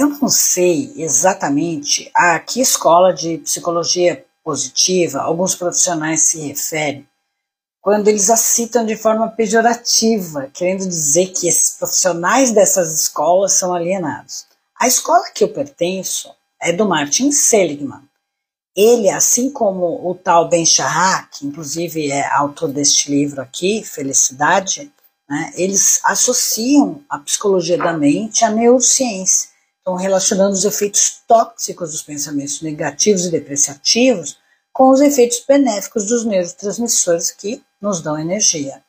Eu não sei exatamente a que escola de psicologia positiva alguns profissionais se referem quando eles a citam de forma pejorativa, querendo dizer que esses profissionais dessas escolas são alienados. A escola que eu pertenço é do Martin Seligman. Ele, assim como o tal Ben Shahar, que inclusive é autor deste livro aqui, Felicidade, né, eles associam a psicologia da mente à neurociência, estão relacionando os efeitos tóxicos dos pensamentos negativos e depreciativos com os efeitos benéficos dos neurotransmissores que nos dão energia.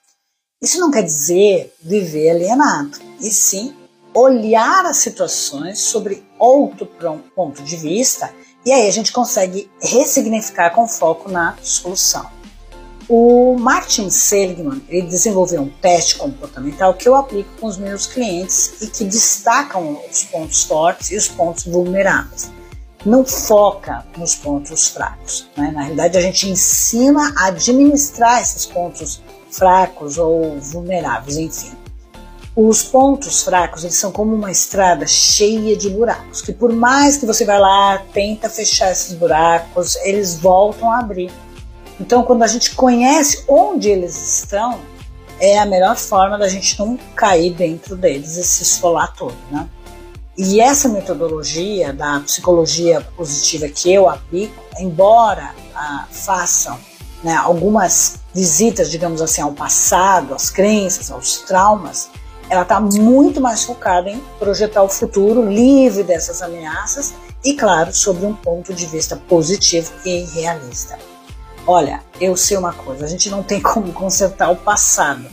Isso não quer dizer viver alienado, e sim olhar as situações sobre outro ponto de vista, e aí a gente consegue ressignificar com foco na solução. O Martin Seligman ele desenvolveu um teste comportamental que eu aplico com os meus clientes e que destacam os pontos fortes e os pontos vulneráveis não foca nos pontos fracos. Né? Na realidade, a gente ensina a administrar esses pontos fracos ou vulneráveis, enfim. Os pontos fracos eles são como uma estrada cheia de buracos, que por mais que você vá lá, tenta fechar esses buracos, eles voltam a abrir. Então, quando a gente conhece onde eles estão, é a melhor forma da gente não cair dentro deles e se esfolar todo, né? E essa metodologia da psicologia positiva que eu aplico, embora ah, façam né, algumas visitas, digamos assim, ao passado, às crenças, aos traumas, ela está muito mais focada em projetar o futuro livre dessas ameaças e, claro, sobre um ponto de vista positivo e realista. Olha, eu sei uma coisa: a gente não tem como consertar o passado,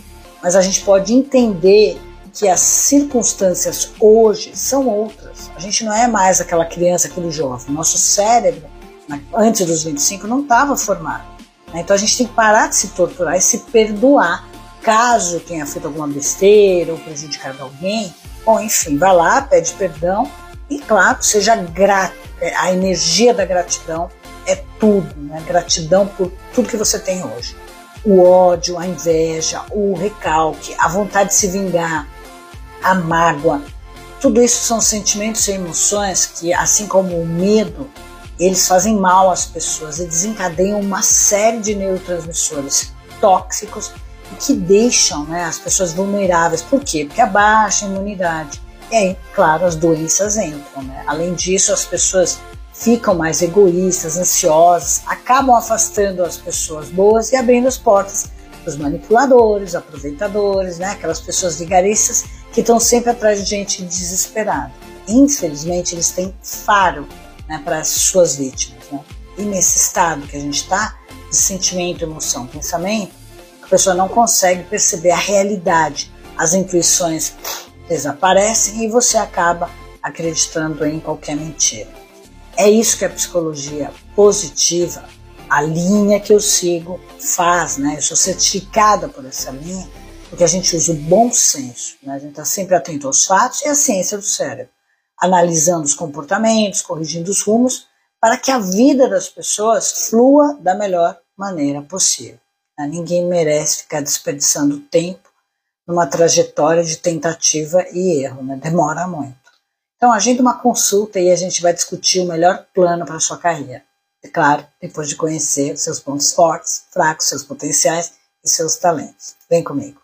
mas a gente pode entender que as circunstâncias hoje são outras. A gente não é mais aquela criança, aquele jovem. Nosso cérebro, antes dos 25, não estava formado. Né? Então a gente tem que parar de se torturar e se perdoar caso tenha feito alguma besteira ou prejudicado alguém. Bom, enfim, vai lá, pede perdão e, claro, seja grato. É, a energia da gratidão é tudo, né? Gratidão por tudo que você tem hoje. O ódio, a inveja, o recalque, a vontade de se vingar, a mágoa. Tudo isso são sentimentos e emoções que, assim como o medo, eles fazem mal às pessoas e desencadeiam uma série de neurotransmissores tóxicos que deixam né, as pessoas vulneráveis. Por quê? Porque abaixa a imunidade. E aí, claro, as doenças entram. Né? Além disso, as pessoas ficam mais egoístas, ansiosas, acabam afastando as pessoas boas e abrindo as portas para os manipuladores, aproveitadores, né? aquelas pessoas vigaristas que estão sempre atrás de gente desesperada. Infelizmente, eles têm faro né, para as suas vítimas. Né? E nesse estado que a gente está, de sentimento, emoção, pensamento, a pessoa não consegue perceber a realidade, as intuições desaparecem e você acaba acreditando em qualquer mentira. É isso que a psicologia positiva, a linha que eu sigo, faz, né? Eu sou certificada por essa linha porque a gente usa o bom senso, né? a gente está sempre atento aos fatos e à ciência do cérebro, analisando os comportamentos, corrigindo os rumos, para que a vida das pessoas flua da melhor maneira possível. Né? Ninguém merece ficar desperdiçando tempo numa trajetória de tentativa e erro, né? demora muito. Então, agenda uma consulta e a gente vai discutir o melhor plano para a sua carreira. É claro, depois de conhecer seus pontos fortes, fracos, seus potenciais e seus talentos. Vem comigo.